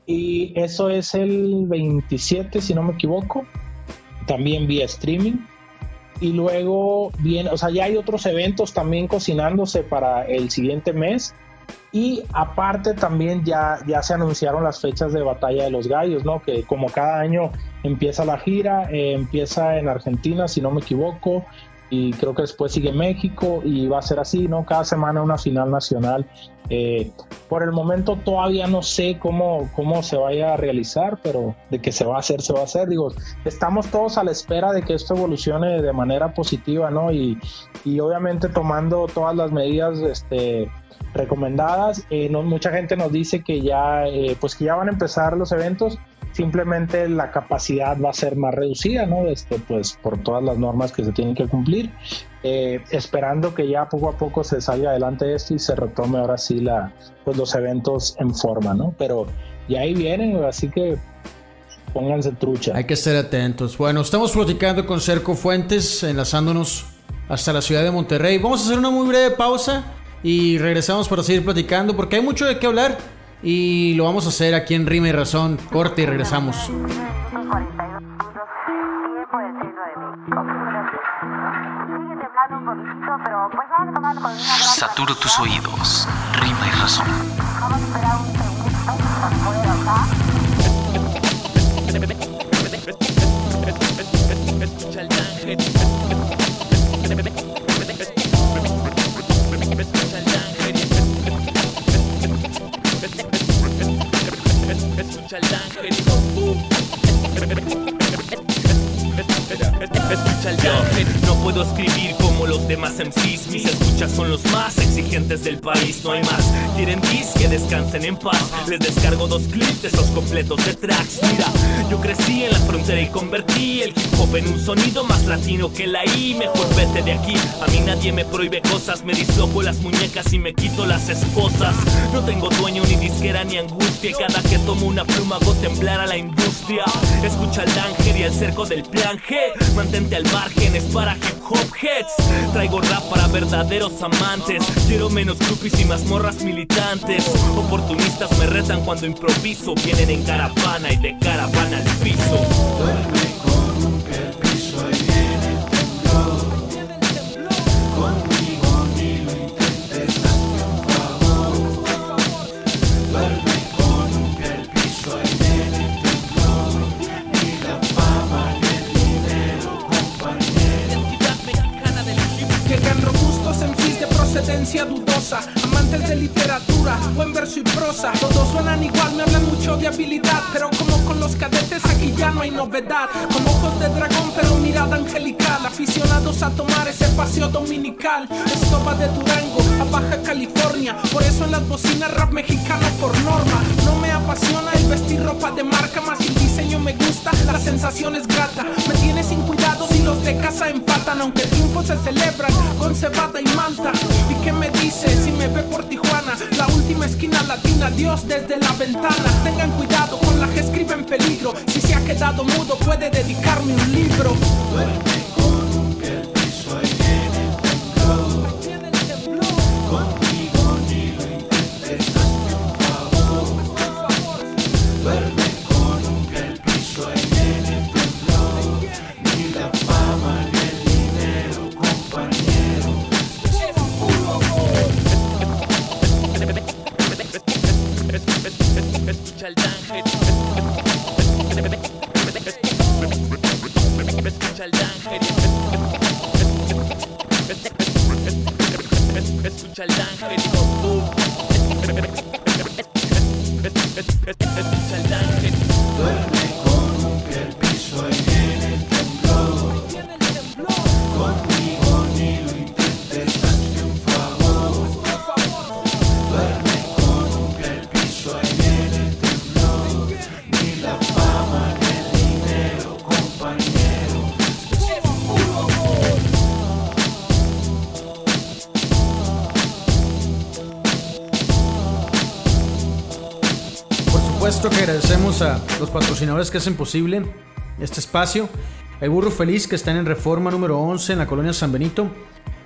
Y eso es el 27, si no me equivoco, también vía streaming. Y luego viene, o sea, ya hay otros eventos también cocinándose para el siguiente mes. Y aparte también ya, ya se anunciaron las fechas de Batalla de los Gallos, ¿no? Que como cada año empieza la gira, eh, empieza en Argentina, si no me equivoco, y creo que después sigue México y va a ser así, ¿no? Cada semana una final nacional. Eh, por el momento todavía no sé cómo, cómo se vaya a realizar, pero de que se va a hacer, se va a hacer. Digo, estamos todos a la espera de que esto evolucione de manera positiva, ¿no? Y, y obviamente tomando todas las medidas este, recomendadas. Eh, no, mucha gente nos dice que ya, eh, pues que ya van a empezar los eventos, simplemente la capacidad va a ser más reducida, ¿no? Este, pues por todas las normas que se tienen que cumplir. Eh, esperando que ya poco a poco se salga adelante esto y se retome ahora sí la, pues los eventos en forma, ¿no? Pero ya ahí vienen, así que pónganse trucha. Hay que estar atentos. Bueno, estamos platicando con Cerco Fuentes, enlazándonos hasta la ciudad de Monterrey. Vamos a hacer una muy breve pausa y regresamos para seguir platicando porque hay mucho de qué hablar y lo vamos a hacer aquí en Rima y Razón. Corte y regresamos. Satura tus oídos. Rima y razón. Escucha el ángel Escucha el ángel No puedo escribir como los demás MCs. Mis escuchas son los más exigentes del país, no hay más. Quieren dis que descansen en paz. Les descargo dos clips de esos completos de tracks. Mira, yo crecí en la frontera y convertí el hip hop en un sonido más latino que la I. Mejor vete de aquí. A mí nadie me prohíbe cosas. Me disloco las muñecas y me quito las esposas. No tengo dueño ni disquera ni angustia. Cada que tomo una pluma hago temblar a la industria. Escucha al danger y el cerco del plan G. Al margen, es para hip hop heads. Traigo rap para verdaderos amantes. Quiero menos groupies y mazmorras militantes. Oportunistas me retan cuando improviso. Vienen en caravana y de caravana al piso. Procedencia dudosa, amantes de literatura, buen verso y prosa. Todos suenan igual, me hablan mucho de habilidad, pero como con los cadetes aquí ya no hay novedad. Con ojos de dragón, pero mirada angelical, aficionados a tomar ese paseo dominical. Esto de Durango a Baja California, por eso en las bocinas rap mexicano por norma. No me apasiona el vestir ropa de marca, más el diseño me gusta, la sensación es grata. Me tiene sin cuidado si los de casa empatan, aunque triunfos se celebran con cebada y manta. ¿Y qué me dice si me ve por Tijuana? La última esquina latina, Dios desde la ventana. Tengan cuidado con la que escribe en peligro. Si se ha quedado mudo, puede dedicarme un libro. Escucha el los patrocinadores que hacen posible este espacio. El Burro Feliz que está en Reforma número 11 en la colonia San Benito.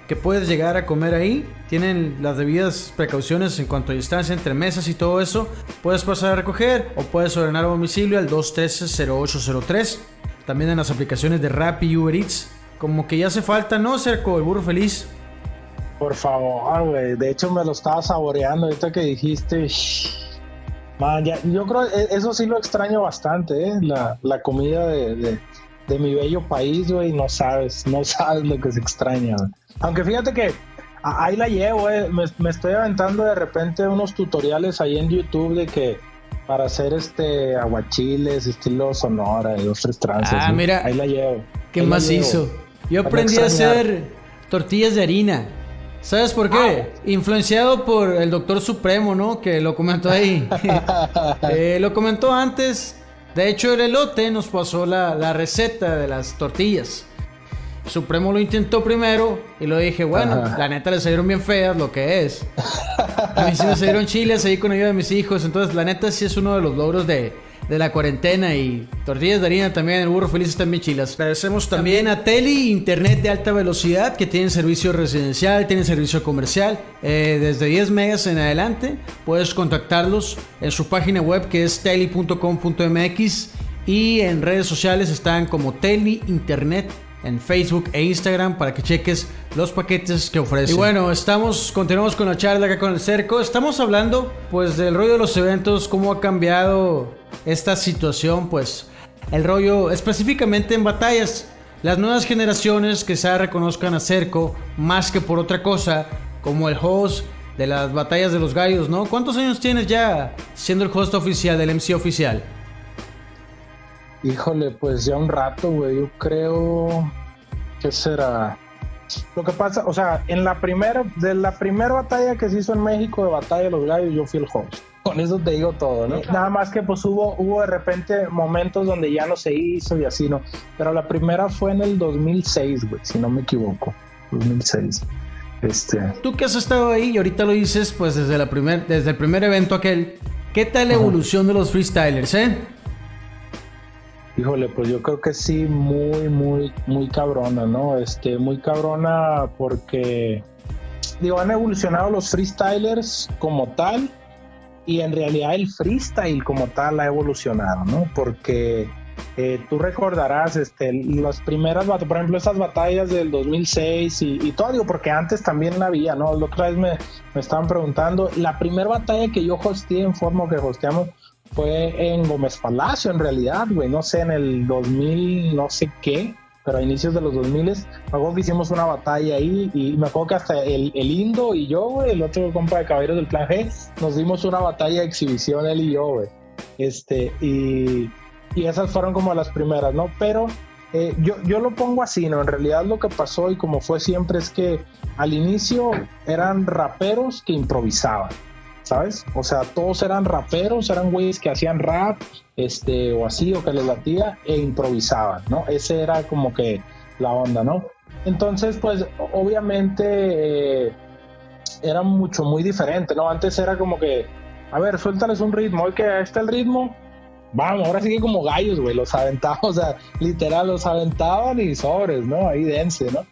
Que puedes llegar a comer ahí. Tienen las debidas precauciones en cuanto a distancia entre mesas y todo eso. Puedes pasar a recoger o puedes ordenar a domicilio al 213-0803. También en las aplicaciones de Rappi y Uber Eats. Como que ya hace falta, ¿no, Cerco? El Burro Feliz. Por favor, güey. De hecho, me lo estaba saboreando ahorita que dijiste. Man, ya- yo creo que eso sí lo extraño bastante, ¿eh? La, la comida de, de- de mi bello país, güey. No sabes, no sabes lo que se extraña. Aunque fíjate que ahí la llevo, eh. me, me estoy aventando de repente unos tutoriales ahí en YouTube de que para hacer este aguachiles, estilo sonora y dos, tres trances. Ah, mira. Ahí la llevo. ¿Qué Ahí más llevo. hizo? Yo aprendí a hacer tortillas de harina. ¿Sabes por qué? Influenciado por el Doctor Supremo, ¿no? Que lo comentó ahí. <laughs> <laughs> Eh, lo comentó antes. De hecho, el elote nos pasó la, la receta de las tortillas. Supremo lo intentó primero y lo dije, bueno, Ajá. la neta le salieron bien feas lo que es. A mí sí me salieron chiles ahí con ayuda de mis hijos. Entonces, la neta sí es uno de los logros de, de la cuarentena. Y tortillas de harina también, el burro feliz están bien chilas. Agradecemos también a Teli, internet de alta velocidad, que tienen servicio residencial, tienen servicio comercial. eh, desde 10 megas en adelante, puedes contactarlos en su página web que es teli.com.mx. Y en redes sociales están como Teli Internet en Facebook e Instagram para que cheques los paquetes que ofrecen. Y bueno, estamos, continuamos con la charla acá con el cerco. Estamos hablando pues del rollo de los eventos, cómo ha cambiado esta situación, pues el rollo específicamente en batallas. Las nuevas generaciones se reconozcan a Cerco más que por otra cosa, como el host de las batallas de los gallos, ¿no? ¿Cuántos años tienes ya siendo el host oficial del MC oficial? Híjole, pues ya un rato, güey. Yo creo que será Lo que pasa, o sea, en la primera, de la primera batalla que se hizo en México de Batalla de los Gallos, yo fui el host. Con eso te digo todo, ¿no? Nada más que pues hubo, hubo de repente momentos donde ya no se hizo y así, ¿no? Pero la primera fue en el 2006, güey, si no me equivoco. 2006. Este, Tú que has estado ahí y ahorita lo dices, pues desde, la primer, desde el primer evento aquel, ¿qué tal la evolución de los freestylers, eh? Híjole, pues yo creo que sí, muy, muy, muy cabrona, ¿no? Este, muy cabrona porque, digo, han evolucionado los freestylers como tal y en realidad el freestyle como tal ha evolucionado, ¿no? Porque eh, tú recordarás este, las primeras por ejemplo, estas batallas del 2006 y, y todo, digo, porque antes también había, ¿no? La otra vez me, me estaban preguntando, la primera batalla que yo hosteé en forma que hosteamos fue en Gómez Palacio, en realidad, güey, no sé, en el 2000, no sé qué, pero a inicios de los 2000, me acuerdo que hicimos una batalla ahí y me acuerdo que hasta el, el Indo y yo, güey, el otro compa de Caballeros del Plan G, nos dimos una batalla de exhibición él y yo, güey. Este, y, y esas fueron como las primeras, ¿no? Pero eh, yo, yo lo pongo así, ¿no? En realidad lo que pasó y como fue siempre es que al inicio eran raperos que improvisaban. ¿Sabes? O sea, todos eran raperos, eran güeyes que hacían rap, este, o así, o que les latía, e improvisaban, ¿no? Ese era como que la onda, ¿no? Entonces, pues, obviamente eh, era mucho, muy diferente, ¿no? Antes era como que, a ver, suéltales un ritmo, que está el ritmo, vamos, ahora sí como gallos, güey, los aventaban, <laughs> o sea, literal, los aventaban y sobres, ¿no? Ahí dense, ¿no?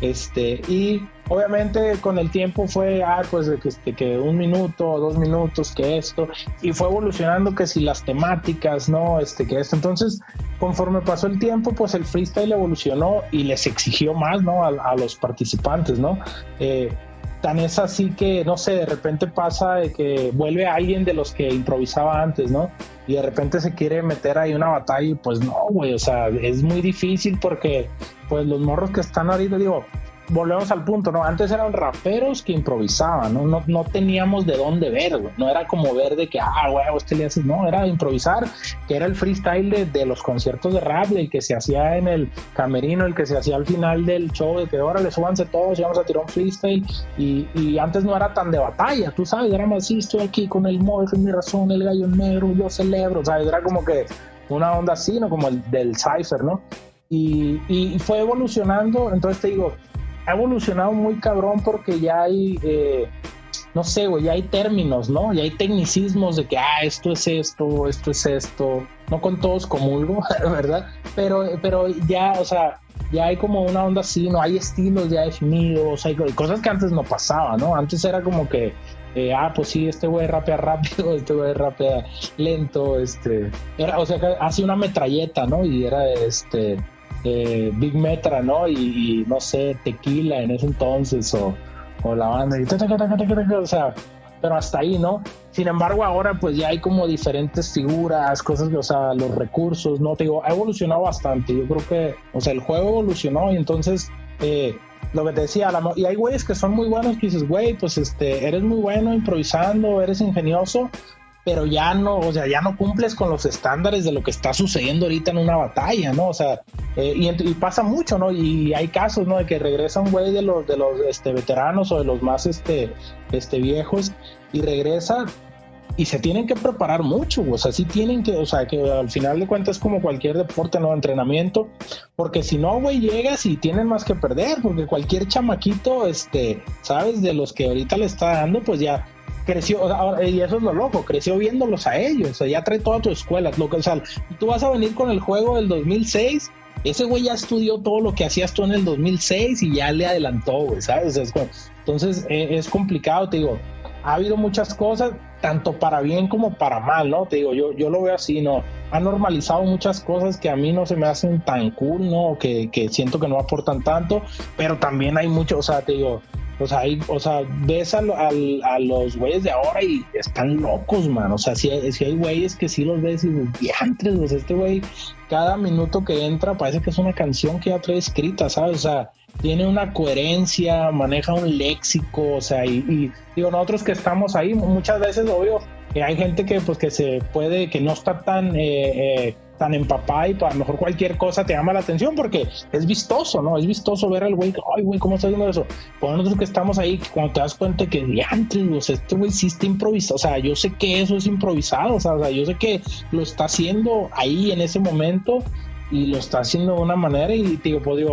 Este, y obviamente con el tiempo fue, ah, pues que, este, que un minuto, dos minutos, que esto, y fue evolucionando que si las temáticas, ¿no? Este, que esto. Entonces, conforme pasó el tiempo, pues el freestyle evolucionó y les exigió más, ¿no? A, a los participantes, ¿no? Eh, tan es así que, no sé, de repente pasa de que vuelve alguien de los que improvisaba antes, ¿no? Y de repente se quiere meter ahí una batalla y pues no, güey, o sea, es muy difícil porque pues los morros que están ahorita, digo, volvemos al punto, ¿no? Antes eran raperos que improvisaban, ¿no? No, no teníamos de dónde ver, güey. No era como ver de que, ah, güey, este le haces, no, era improvisar, que era el freestyle de, de, los conciertos de rap, el que se hacía en el camerino, el que se hacía al final del show, de que ahora súbanse todos y vamos a tirar un freestyle. Y, y, antes no era tan de batalla, tú sabes, era más, sí, estoy aquí con el es mi razón, el gallo negro, yo celebro, ¿sabes? Era como que una onda así, ¿no? Como el del Cypher, ¿no? Y, y, fue evolucionando, entonces te digo, ha evolucionado muy cabrón porque ya hay, eh, no sé, güey, ya hay términos, ¿no? Ya hay tecnicismos de que, ah, esto es esto, esto es esto, no con todos comulgo, <laughs> ¿verdad? Pero, pero ya, o sea, ya hay como una onda así, no hay estilos ya definidos, hay cosas que antes no pasaba, ¿no? Antes era como que, eh, ah, pues sí, este güey rapea rápido, <laughs> este güey rapea lento, este, era, o sea, hace una metralleta, ¿no? Y era, este, eh, Big Metra, ¿no? Y, y, no sé, Tequila en ese entonces, o, o la banda, y o sea, pero hasta ahí, ¿no? Sin embargo, ahora pues ya hay como diferentes figuras, cosas que, o sea, los recursos, ¿no? Te digo, ha evolucionado bastante. Yo creo que, o sea, el juego evolucionó y entonces, eh, lo que te decía, la, y hay güeyes que son muy buenos que dices, güey, pues este, eres muy bueno improvisando, eres ingenioso, pero ya no, o sea, ya no cumples con los estándares de lo que está sucediendo ahorita en una batalla, ¿no? O sea, eh, y, pasa mucho, ¿no? Y hay casos, ¿no? De que regresa un güey de los, de los este, veteranos o de los más este, este, viejos y regresa y se tienen que preparar mucho, o sea, sí tienen que, o sea, que al final de cuentas es como cualquier deporte, ¿no? Entrenamiento, porque si no, güey, llegas y tienen más que perder, porque cualquier chamaquito, este, ¿sabes? De los que ahorita le está dando, pues ya creció, y eso es lo loco, creció viéndolos a ellos, o sea, ya trae toda tu escuela, lo que, o sea, tú vas a venir con el juego del 2006, ese güey ya estudió todo lo que hacías tú en el 2006 y ya le adelantó, güey, ¿sabes? Entonces eh, es complicado, te digo, ha habido muchas cosas, tanto para bien como para mal, ¿no? Te digo, yo, yo lo veo así, ¿no? Ha normalizado muchas cosas que a mí no se me hacen tan cool, ¿no? Que, que siento que no aportan tanto, pero también hay mucho, o sea, te digo, o sea, hay, o sea ves a, a, a los güeyes de ahora y están locos, man. O sea, si hay, si hay güeyes que sí los ves y diantres, pues este güey, cada minuto que entra parece que es una canción que ya trae escrita, ¿sabes? O sea, tiene una coherencia, maneja un léxico, o sea, y, y digo, nosotros que estamos ahí, muchas veces, obvio, hay gente que pues que se puede, que no está tan, eh, eh, tan empapada y pues, a lo mejor cualquier cosa te llama la atención porque es vistoso, ¿no? Es vistoso ver al güey, ay, güey, ¿cómo está haciendo eso? Por nosotros que estamos ahí, cuando te das cuenta que diantres, o este güey sí está improvisado, o sea, yo sé que eso es improvisado, o sea, o sea, yo sé que lo está haciendo ahí en ese momento y lo está haciendo de una manera y digo, pues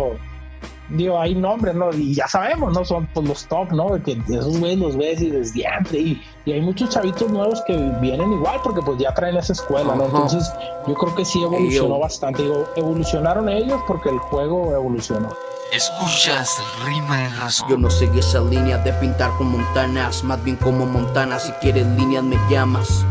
digo, hay nombres, ¿no? Y ya sabemos, ¿no? Son pues, los top, ¿no? De que esos güeyes los ves y dices, diantre, y, y hay muchos chavitos nuevos que vienen igual porque pues ya traen esa escuela, ¿no? Ajá. Entonces yo creo que sí evolucionó bastante. Digo, evolucionaron ellos porque el juego evolucionó. Escuchas Rima y Razón. Yo no seguí esa línea de pintar con montanas, más bien como montanas. Si quieres líneas me llamas.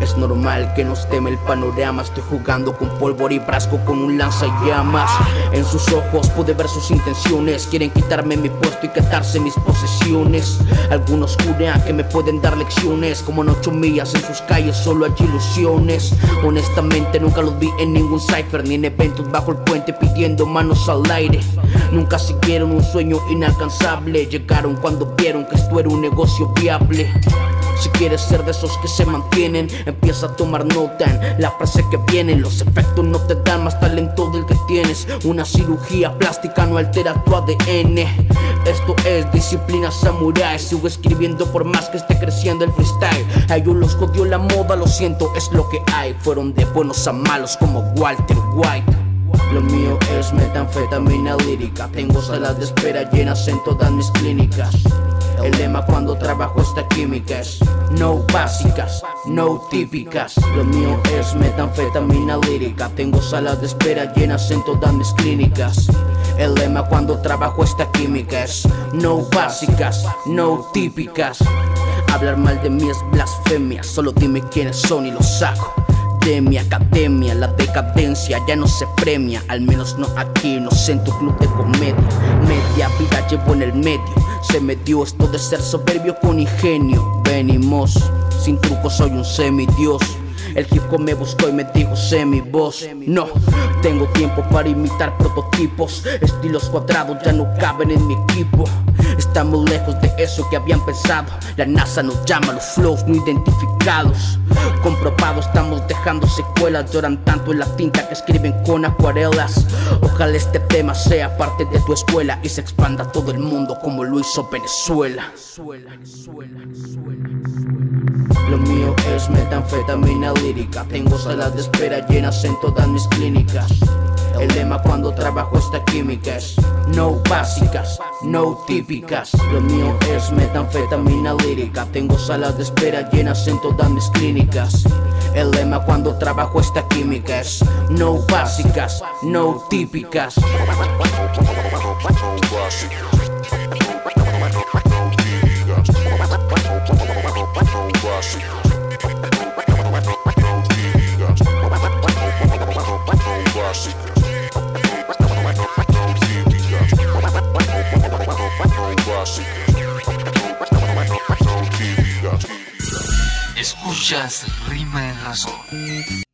Es normal que nos teme el panorama. Estoy jugando con pólvora y brasco con un lanzallamas. En sus ojos pude ver sus intenciones. Quieren quitarme mi puesto y quitarse mis posesiones. Algunos juran que me pueden dar lecciones. Como en ocho millas en sus calles solo hay ilusiones. Honestamente nunca los vi en ningún cipher ni en eventos bajo el puente pidiendo manos al aire. Nunca siguieron un sueño inalcanzable. Llegaron cuando vieron que esto era un negocio viable. Si quieres ser de esos que se mantienen, empieza a tomar nota en la frase que viene. Los efectos no te dan más talento del que tienes. Una cirugía plástica no altera tu ADN. Esto es disciplina samurai. Sigo escribiendo por más que esté creciendo el freestyle. A ellos los jodió la moda, lo siento, es lo que hay. Fueron de buenos a malos como Walter White. Lo mío es metanfetamina lírica. Tengo salas de espera llenas en todas mis clínicas. El lema cuando trabajo esta química es No básicas, no típicas. Lo mío es metanfetamina lírica. Tengo salas de espera llenas en todas mis clínicas. El lema cuando trabajo esta química es No básicas, no típicas. Hablar mal de mí es blasfemia. Solo dime quiénes son y los saco de mi academia. La decadencia ya no se premia, al menos no aquí, no sé en tu club de comedia. Media vida llevo en el medio, se me dio esto de ser soberbio con ingenio. Venimos, sin truco soy un semidios. El hip hop me buscó y me dijo sé mi voz. No, tengo tiempo para imitar prototipos. Estilos cuadrados ya no caben en mi equipo. Estamos lejos de eso que habían pensado. La NASA nos llama los flows no identificados. Comprobado, estamos dejando secuelas. Lloran tanto en la tinta que escriben con acuarelas. Ojalá este tema sea parte de tu escuela y se expanda a todo el mundo como lo hizo Venezuela. Lo mío es metanfetamina lírica. Tengo salas de espera llenas en todas mis clínicas. El lema cuando trabajo esta química es No básicas, no típicas. Lo mío es metanfetamina lírica. Tengo salas de espera llenas en todas mis clínicas. El lema cuando trabajo esta química es No básicas, no típicas. Escuchas Rima y Razón.